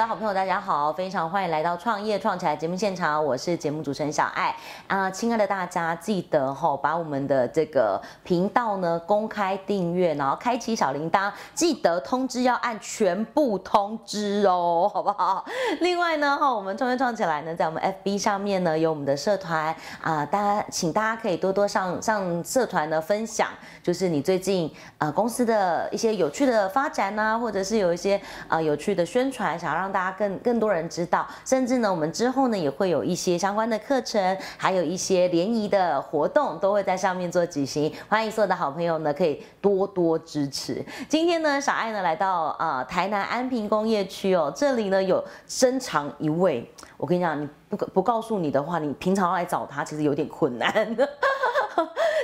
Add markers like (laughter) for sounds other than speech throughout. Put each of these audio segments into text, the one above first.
的好朋友，大家好，非常欢迎来到创业创起来节目现场，我是节目主持人小爱啊，亲爱的大家，记得哈把我们的这个频道呢公开订阅，然后开启小铃铛，记得通知要按全部通知哦，好不好？另外呢哈，我们创业创起来呢，在我们 FB 上面呢有我们的社团啊，大家请大家可以多多上上社团呢分享，就是你最近啊公司的一些有趣的发展呐，或者是有一些啊有趣的宣传。想要让大家更更多人知道，甚至呢，我们之后呢也会有一些相关的课程，还有一些联谊的活动，都会在上面做举行。欢迎所有的好朋友呢，可以多多支持。今天呢，小爱呢来到呃台南安平工业区哦，这里呢有深藏一位，我跟你讲，你不不告诉你的话，你平常要来找他其实有点困难。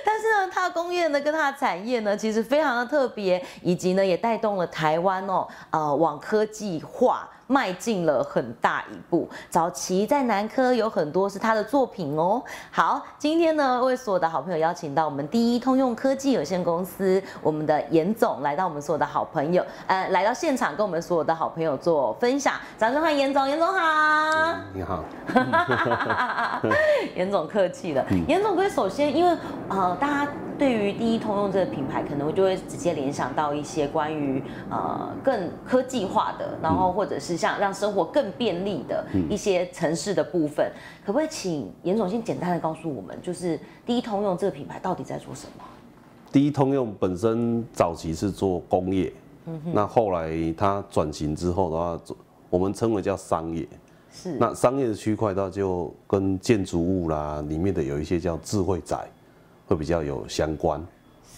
但是呢，它的工业呢跟它的产业呢，其实非常的特别，以及呢也带动了台湾哦，呃往科技化。迈进了很大一步。早期在南科有很多是他的作品哦。好，今天呢为所有的好朋友邀请到我们第一通用科技有限公司我们的严总来到我们所有的好朋友，呃，来到现场跟我们所有的好朋友做分享。掌声欢迎严总，严总好。你好。(laughs) 严总客气了。严总哥，首先因为呃大家。对于第一通用这个品牌，可能我就会直接联想到一些关于呃更科技化的，然后或者是像让生活更便利的一些城市的部分。可不可以请严总先简单的告诉我们，就是第一通用这个品牌到底在做什么？第一通用本身早期是做工业，那后来它转型之后的话，我们称为叫商业。是。那商业的区块，它就跟建筑物啦里面的有一些叫智慧宅。会比较有相关，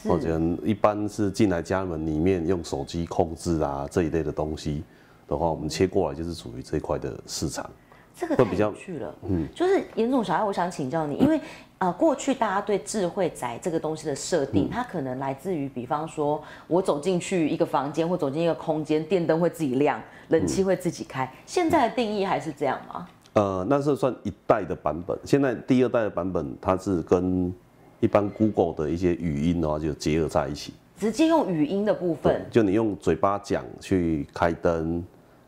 或者一般是进来家门里面用手机控制啊这一类的东西的话，我们切过来就是属于这一块的市场。这个太有趣了，嗯，就是严总小爱，我想请教你，因为呃过去大家对智慧宅这个东西的设定，它可能来自于，比方说我走进去一个房间或走进一个空间，电灯会自己亮，冷气会自己开，现在的定义还是这样吗？呃，那是算一代的版本，现在第二代的版本它是跟一般 Google 的一些语音的话，就结合在一起，直接用语音的部分，就你用嘴巴讲去开灯，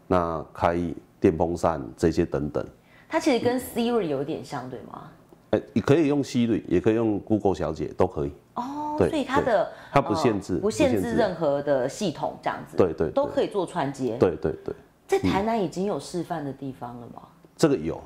那开电风扇这些等等，它其实跟 Siri 有点像，对吗？哎，你可以用 Siri，也可以用 Google 小姐，都可以。哦，所以它的它不限制，不限制任何的系统，这样子，对对，都可以做串接。对对对，在台南已经有示范的地方了吗？这个有。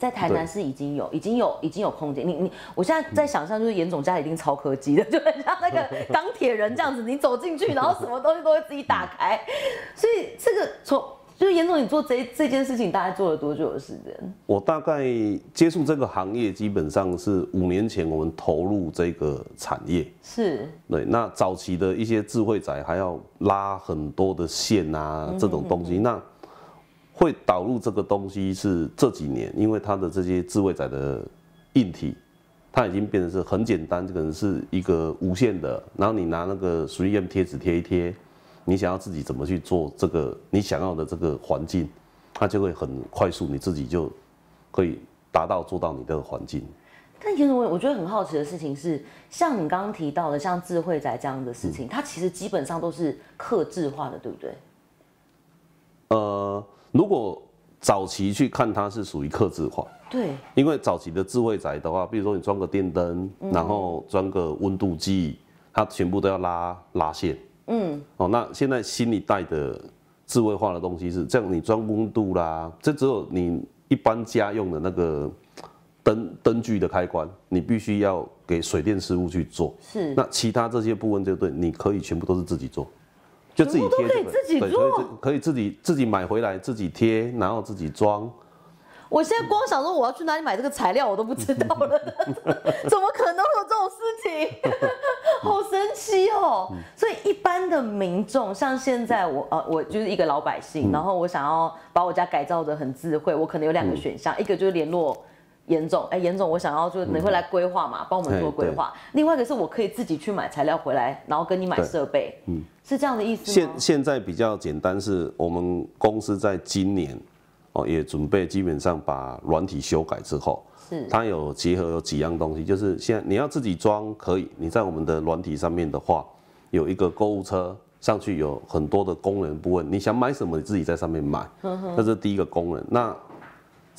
在台南是已经有，已经有，已经有空间。你你，我现在在想象，就是严总家里一定超科技的，就很像那个 (laughs) 钢铁人这样子，你走进去，然后什么东西都会自己打开。(laughs) 所以这个从就是严总，你做这这件事情大概做了多久的时间？我大概接触这个行业，基本上是五年前我们投入这个产业。是。对，那早期的一些智慧仔还要拉很多的线啊，这种东西，那。会导入这个东西是这几年，因为它的这些智慧仔的硬体，它已经变成是很简单，这可能是一个无线的，然后你拿那个 3M 贴纸贴一贴，你想要自己怎么去做这个你想要的这个环境，它就会很快速，你自己就可以达到做到你的环境。但其实我我觉得很好奇的事情是，像你刚刚提到的，像智慧仔这样的事情，它其实基本上都是克制化的，对不对？呃。如果早期去看它是属于刻字化，对，因为早期的智慧宅的话，比如说你装个电灯，然后装个温度计，它全部都要拉拉线，嗯，哦，那现在新一代的智慧化的东西是这样，你装温度啦，这只有你一般家用的那个灯灯具的开关，你必须要给水电师傅去做，是，那其他这些部分就对，你可以全部都是自己做。就自己贴，可以自己做，可以自己自己买回来自己贴，然后自己装。我现在光想说我要去哪里买这个材料，我都不知道了，(laughs) 怎么可能会有这种事情？好神奇哦！所以一般的民众，像现在我呃，我就是一个老百姓，然后我想要把我家改造的很智慧，我可能有两个选项，一个就是联络。严总，哎，严总，我想要就你会来规划嘛，帮我们做规划。另外一个是我可以自己去买材料回来，然后跟你买设备，嗯，是这样的意思吗？现现在比较简单，是我们公司在今年哦也准备基本上把软体修改之后，是它有结合有几样东西，就是现在你要自己装可以，你在我们的软体上面的话，有一个购物车，上去有很多的功能部分，你想买什么，你自己在上面买，这是第一个功能。那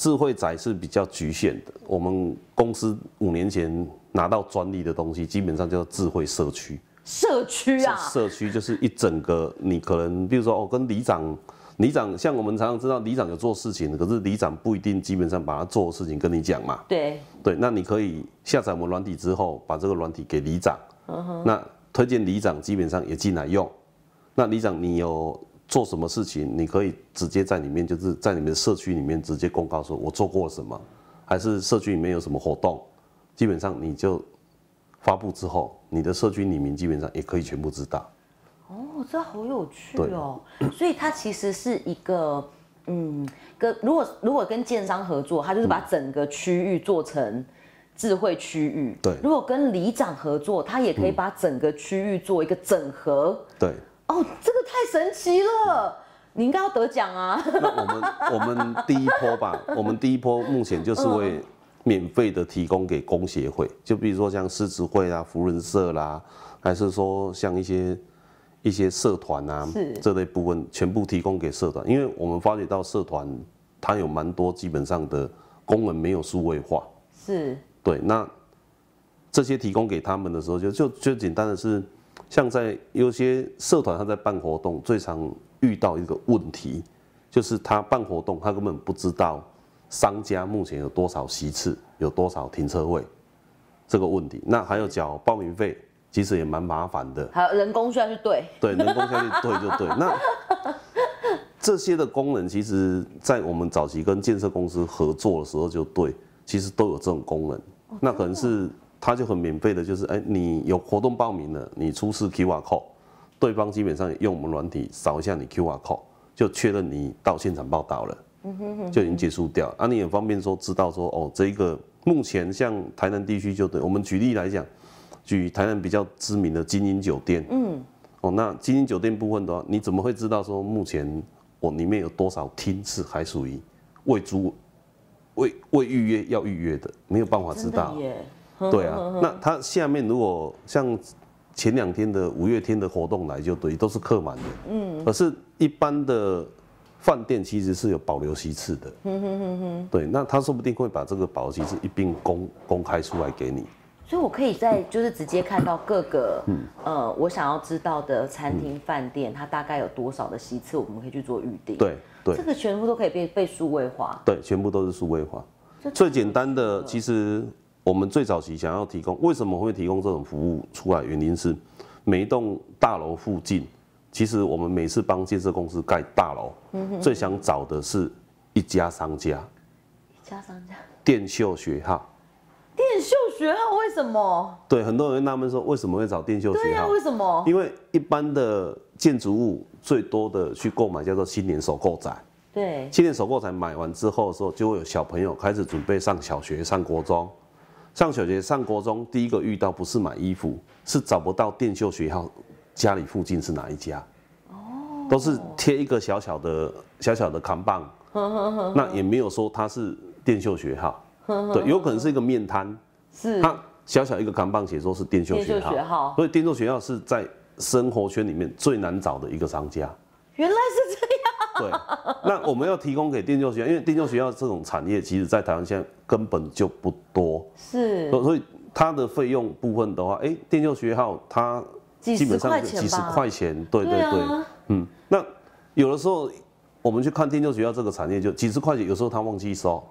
智慧宅是比较局限的，我们公司五年前拿到专利的东西，基本上叫智慧社区。社区啊，社区就是一整个，你可能比如说哦，跟里长，里长像我们常常知道里长有做事情，可是里长不一定基本上把他做的事情跟你讲嘛。对对，那你可以下载我们软体之后，把这个软体给里长，那推荐里长基本上也进来用。那里长你有做什么事情，你可以直接在里面，就是在你们社区里面直接公告说我做过什么，还是社区里面有什么活动，基本上你就发布之后，你的社区里面基本上也可以全部知道。哦，这好有趣哦。所以它其实是一个，嗯，跟如果如果跟建商合作，它就是把整个区域做成智慧区域。对如果跟里长合作，它也可以把整个区域做一个整合。对，哦，这个太神奇了，你应该要得奖啊！那我们我们第一波吧，(laughs) 我们第一波目前就是会免费的提供给工协会，就比如说像狮子会啦、福人社啦，还是说像一些一些社团啊是。这类部分，全部提供给社团，因为我们发觉到社团它有蛮多基本上的功能没有数位化，是。对，那这些提供给他们的时候，就就就简单的是，像在有些社团他在办活动，最常遇到一个问题，就是他办活动，他根本不知道商家目前有多少席次，有多少停车位这个问题。那还有缴报名费，其实也蛮麻烦的。还有人工需要去对，对，人工下去对就对。那这些的功能，其实在我们早期跟建设公司合作的时候就对，其实都有这种功能。那可能是它就很免费的，就是哎，你有活动报名了，你出示 QR code，对方基本上用我们软体扫一下你 QR code，就确认你到现场报道了，就已经结束掉。啊，你也方便说知道说哦，这一个目前像台南地区就对，我们举例来讲，举台南比较知名的精英酒店，嗯，哦，那精英酒店部分的话，你怎么会知道说目前我里面有多少厅是还属于未租、未未预约要预约的？没有办法知道。对啊，那它下面如果像前两天的五月天的活动来就对，都是客满的。嗯，可是一般的饭店其实是有保留席次的。嗯哼哼哼。对，那他说不定会把这个保留席次一并公公开出来给你。所以我可以在就是直接看到各个呃我想要知道的餐厅饭店，它大概有多少的席次，我们可以去做预定。，对对这个全部都可以被被数位化。对，全部都是数位化。最简单的，其实我们最早期想要提供，为什么会提供这种服务出来？原因是每一栋大楼附近，其实我们每次帮建设公司盖大楼，最想找的是一家商家，一家商家电秀学号。电秀学号为什么？对，很多人会纳闷说，为什么会找电秀对呀、学号？为什么？因为一般的建筑物最多的去购买叫做青年首购宅。对，青年首购仔买完之后的时候，就会有小朋友开始准备上小学、上国中。上小学、上国中，第一个遇到不是买衣服，是找不到电秀学校家里附近是哪一家。哦，都是贴一个小小的、小小的扛棒，那也没有说它是电秀学号。对，有可能是一个面摊，是它小小一个扛棒写说是电秀学号，所以电秀学校是在生活圈里面最难找的一个商家。原来是。(laughs) 对，那我们要提供给电教学校，因为电教学校这种产业，其实在台湾现在根本就不多，是所所以它的费用部分的话，哎、电竞学校它基本上几十吧？块钱，对对对，啊，嗯，那有的时候我们去看电教学校这个产业，就几十块钱，有时候他忘记收，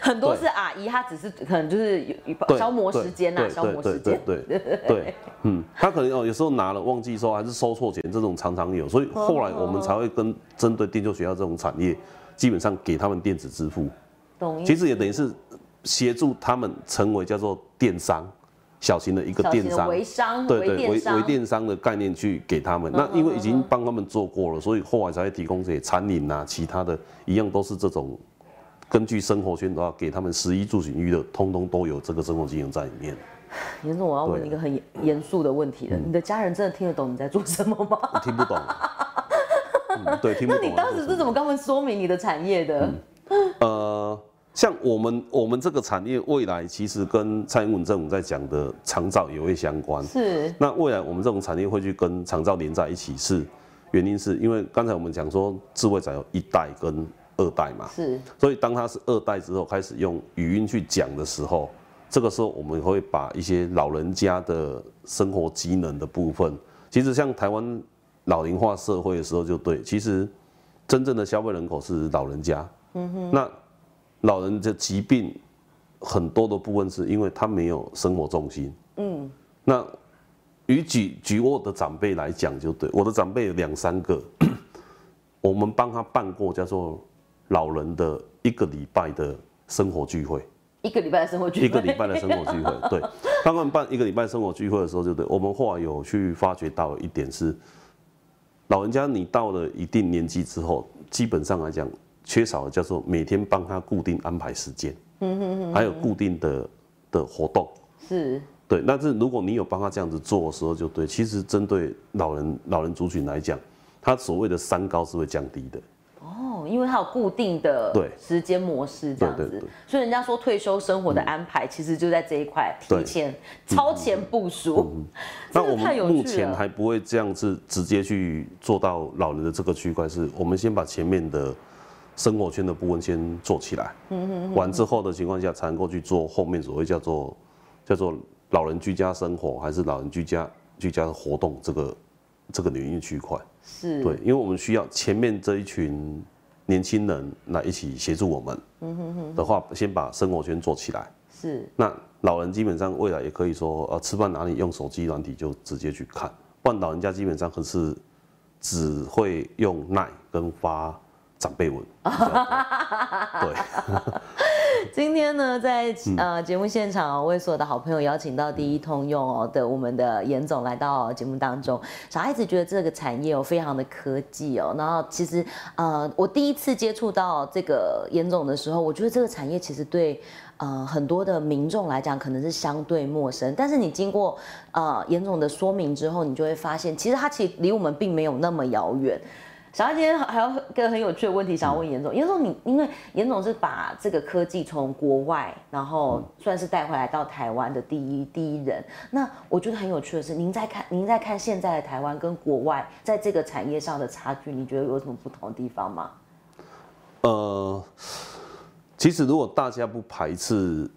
很多是阿姨，她只是可能就是有有，消磨时间呐，对消磨时间。对对对嗯，他可能哦有时候拿了忘记收，还是收错钱，这种常常有，所以后来我们才会跟针对电救学校这种产业，基本上给他们电子支付。懂其实也等于是协助他们成为叫做电商，小型的一个电商，微商、对对，微微电商的概念去给他们。那因为已经帮他们做过了，所以后来才会提供这些餐饮啊，其他的一样都是这种根据生活圈的话，给他们十一住行娱乐，通通都有这个生活经验在里面。严总，我要问一个很严严肃的问题了，你的家人真的听得懂你在做什么吗？我听不懂。嗯，对，(laughs) 听不懂那。你当时是怎么跟他们说明你的产业的？呃，像我们我们这个产业未来其实跟蔡英文政府在讲的长照也会相关。是，那未来我们这种产业会去跟长照连在一起，是原因是因为刚才我们讲说智慧仔有一代跟二代嘛，是，所以当他是二代之后，开始用语音去讲的时候，这个时候我们会把一些老人家的生活机能的部分，其实像台湾老龄化社会的时候就对，其实真正的消费人口是老人家，嗯哼，那老人的疾病很多的部分是因为他没有生活重心，嗯，那与举举我的长辈来讲就对，我的长辈有两三个，(coughs) 我们帮他办过叫做。老人的一个礼拜的生活聚会，一个礼拜的生活聚会，一个礼拜的生活聚会，(laughs) 对。他们办一个礼拜生活聚会的时候，就对我们后来有去发觉到一点是，老人家你到了一定年纪之后，基本上来讲，缺少的叫做每天帮他固定安排时间，嗯哼哼，还有固定的的活动，是，对。但是如果你有帮他这样子做的时候，就对，其实针对老人老人族群来讲，他所谓的三高是会降低的。因为它有固定的时间模式这样子，所以人家说退休生活的安排，其实就在这一块提前超前部署。(laughs) 那我们目前还不会这样子直接去做到老人的这个区块，是我们先把前面的生活圈的部分先做起来，完之后的情况下才能够去做后面所谓叫做叫做老人居家生活还是老人居家居家的活动这个这个领域区块。是。对，因为我们需要前面这一群。年轻人来一起协助我们，嗯哼哼的话，先把生活圈做起来。是，那老人基本上未来也可以说，呃，吃饭哪里用手机软体就直接去看。不然老人家基本上可是只会用耐跟发长辈文。(laughs) 对。(laughs) 今天呢，在呃节目现场，为所有的好朋友邀请到第一通用哦的我们的严总来到节目当中。小孩子觉得这个产业哦非常的科技哦，然后其实呃我第一次接触到这个严总的时候，我觉得这个产业其实对呃很多的民众来讲可能是相对陌生，但是你经过呃严总的说明之后，你就会发现，其实它其实离我们并没有那么遥远。小艾今天还有一个很有趣的问题想要问严总，严总你因为严总是把这个科技从国外，然后算是带回来到台湾的第一第一人。那我觉得很有趣的是，您在看您在看现在的台湾跟国外在这个产业上的差距，你觉得有什么不同的地方吗？呃，其实如果大家不排斥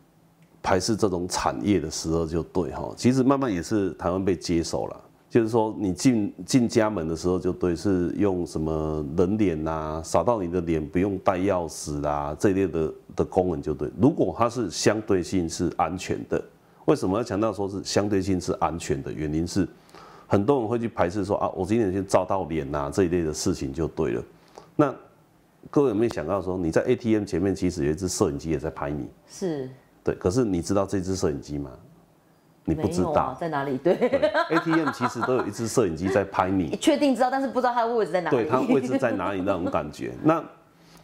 排斥这种产业的时候，就对哈。其实慢慢也是台湾被接受了。就是说，你进进家门的时候就对，是用什么人脸呐，扫到你的脸不用带钥匙啦，这一类的的功能就对。如果它是相对性是安全的，为什么要强调说是相对性是安全的？原因是很多人会去排斥说啊，我今天先照到脸呐这一类的事情就对了。那各位有没有想到说，你在 ATM 前面其实有一只摄影机也在拍你？是。对，可是你知道这只摄影机吗？你不知道在哪里？对，ATM 其实都有一只摄影机在拍你。(laughs) 确定知道，但是不知道它的位置在哪里。对，它位置在哪里那种感觉。(laughs) 那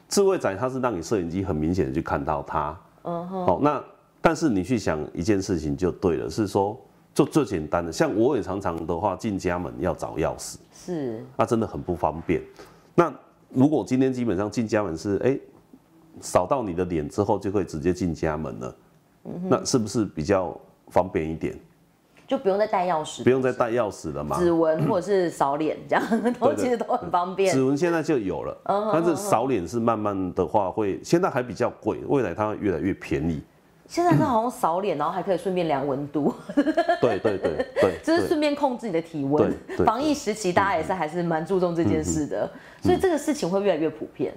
智慧仔它是让你摄影机很明显的去看到它。嗯哼。好，那但是你去想一件事情就对了，是说就最简单的，像我也常常的话进家门要找钥匙，是，那真的很不方便。那如果今天基本上进家门是哎扫到你的脸之后就可以直接进家门了，那是不是比较？方便一点，就不用再带钥匙，不用再带钥匙了嘛？指纹或者是扫脸这样，都其实都很方便。指纹现在就有了，但是扫脸是慢慢的话会，现在还比较贵，未来它会越来越便宜。现在它好像扫脸，然后还可以顺便量温度。对对对对，(laughs) 就是顺便控制你的体温。防疫时期大家也是还是蛮注重这件事的，所以这个事情会越来越普遍。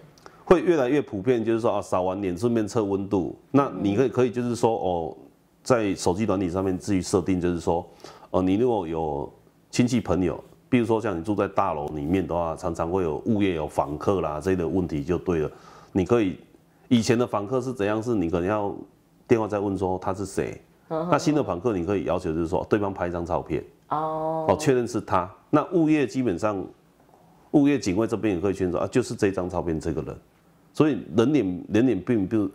会越来越普遍，就是说啊，扫完脸顺便测温度，那你可以可以就是说哦。在手机软体上面自己设定，就是说，呃，你如果有亲戚朋友，比如说像你住在大楼里面的话，常常会有物业有访客啦这类的问题就对了。你可以以前的访客是怎样？是你可能要电话再问说他是谁。那新的访客你可以要求就是说对方拍一张照片哦，哦确认是他。那物业基本上物业警卫这边也可以确认说啊，就是这张照片这个人。所以人脸人脸并不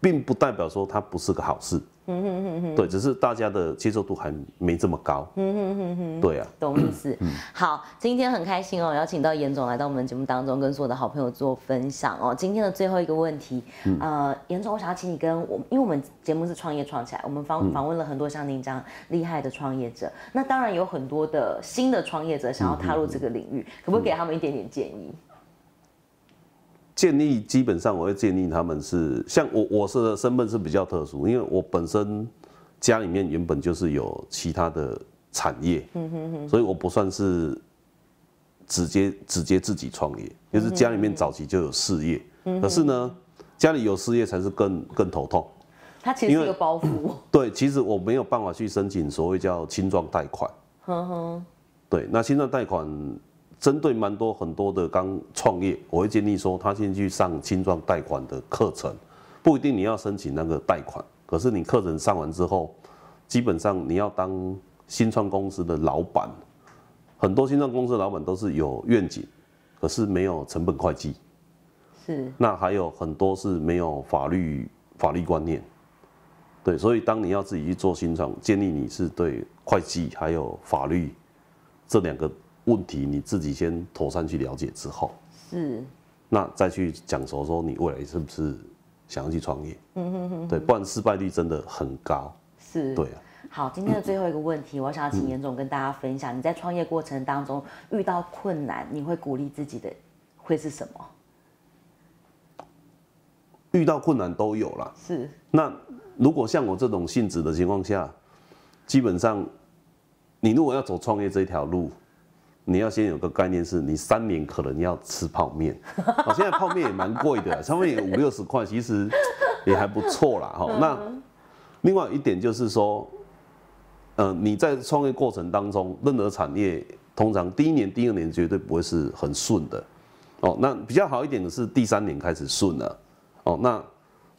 并不代表说他不是个好事。嗯哼哼哼，对，只是大家的接受度还没这么高。嗯哼哼哼，对啊，懂意思。好，今天很开心哦，邀请到严总来到我们节目当中，跟所有的好朋友做分享哦。今天的最后一个问题，呃，严总，我想要请你跟我，因为我们节目是创业创起来，我们访访问了很多像您这样厉害的创业者，那当然有很多的新的创业者想要踏入这个领域，可不可以给他们一点点建议？建议基本上我会建议他们是像我，我是身份是比较特殊，因为我本身家里面原本就是有其他的产业，所以我不算是直接直接自己创业，就是家里面早期就有事业，可是呢，家里有事业才是更更头痛。它其实是一个包袱。(laughs) 对，其实我没有办法去申请所谓叫轻装贷款。对，那轻装贷款。针对蛮多很多的刚创业，我会建议说，他先去上轻装贷款的课程，不一定你要申请那个贷款，可是你课程上完之后，基本上你要当新创公司的老板，很多新创公司的老板都是有愿景，可是没有成本会计，是，那还有很多是没有法律法律观念，对，所以当你要自己去做新创，建议你是对会计还有法律这两个。问题你自己先妥善去了解之后，是，那再去讲说说你未来是不是想要去创业？嗯哼哼，对，不然失败率真的很高。是，对啊。好，今天的最后一个问题，我想要请严总跟大家分享，你在创业过程当中遇到困难，你会鼓励自己的会是什么？遇到困难都有了。是。那如果像我这种性质的情况下，基本上你如果要走创业这条路。你要先有个概念，是你三年可能要吃泡面。(laughs) 哦，现在泡面也蛮贵的，差不多也五六十块，其实也还不错啦。哈，那另外一点就是说，呃，你在创业过程当中，任何产业通常第一年、第二年绝对不会是很顺的。哦，那比较好一点的是第三年开始顺了。哦，那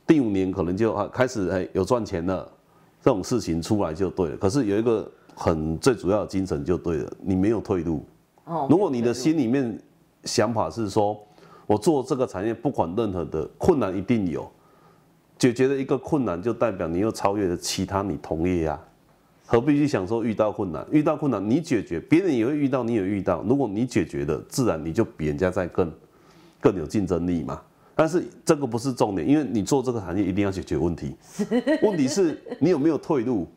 第五年可能就开始哎有赚钱了，这种事情出来就对了。可是有一个很最主要的精神就对了，你没有退路。如果你的心里面想法是说，我做这个产业不管任何的困难一定有，解决了一个困难就代表你又超越了其他你同业呀，何必去想说遇到困难？遇到困难你解决，别人也会遇到，你也遇到。如果你解决的，自然你就比人家在更更有竞争力嘛。但是这个不是重点，因为你做这个行业一定要解决问题。问题是你有没有退路？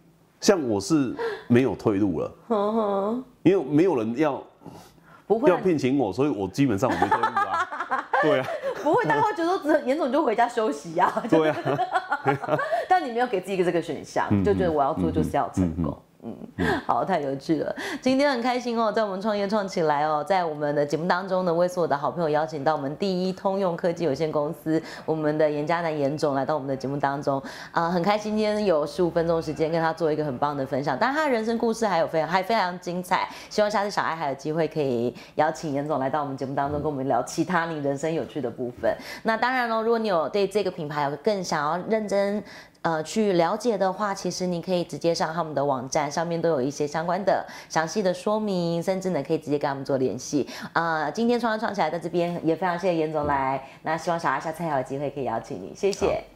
像我是没有退路了，因为没有人要。不会要聘请我，所以我基本上我没退路啊。(laughs) 对啊，不会，大家会觉得只严总就回家休息呀。(laughs) 对啊，(laughs) 但你没有给自己一个这个选项，就觉得我要做就是要成功。嗯，好，太有趣了。今天很开心哦，在我们创业创起来哦，在我们的节目当中呢，为所有的好朋友邀请到我们第一通用科技有限公司，我们的严家南严总来到我们的节目当中啊，很开心今天有十五分钟时间跟他做一个很棒的分享。但，他的人生故事还有非常还非常精彩，希望下次小爱还有机会可以邀请严总来到我们节目当中，跟我们聊其他你人生有趣的部分。那当然喽，如果你有对这个品牌有更想要认真。呃，去了解的话，其实你可以直接上他们的网站，上面都有一些相关的详细的说明，甚至呢可以直接跟他们做联系。呃，今天创创起来在这边也非常谢谢严总来，那希望小阿下次还有机会可以邀请你，谢谢。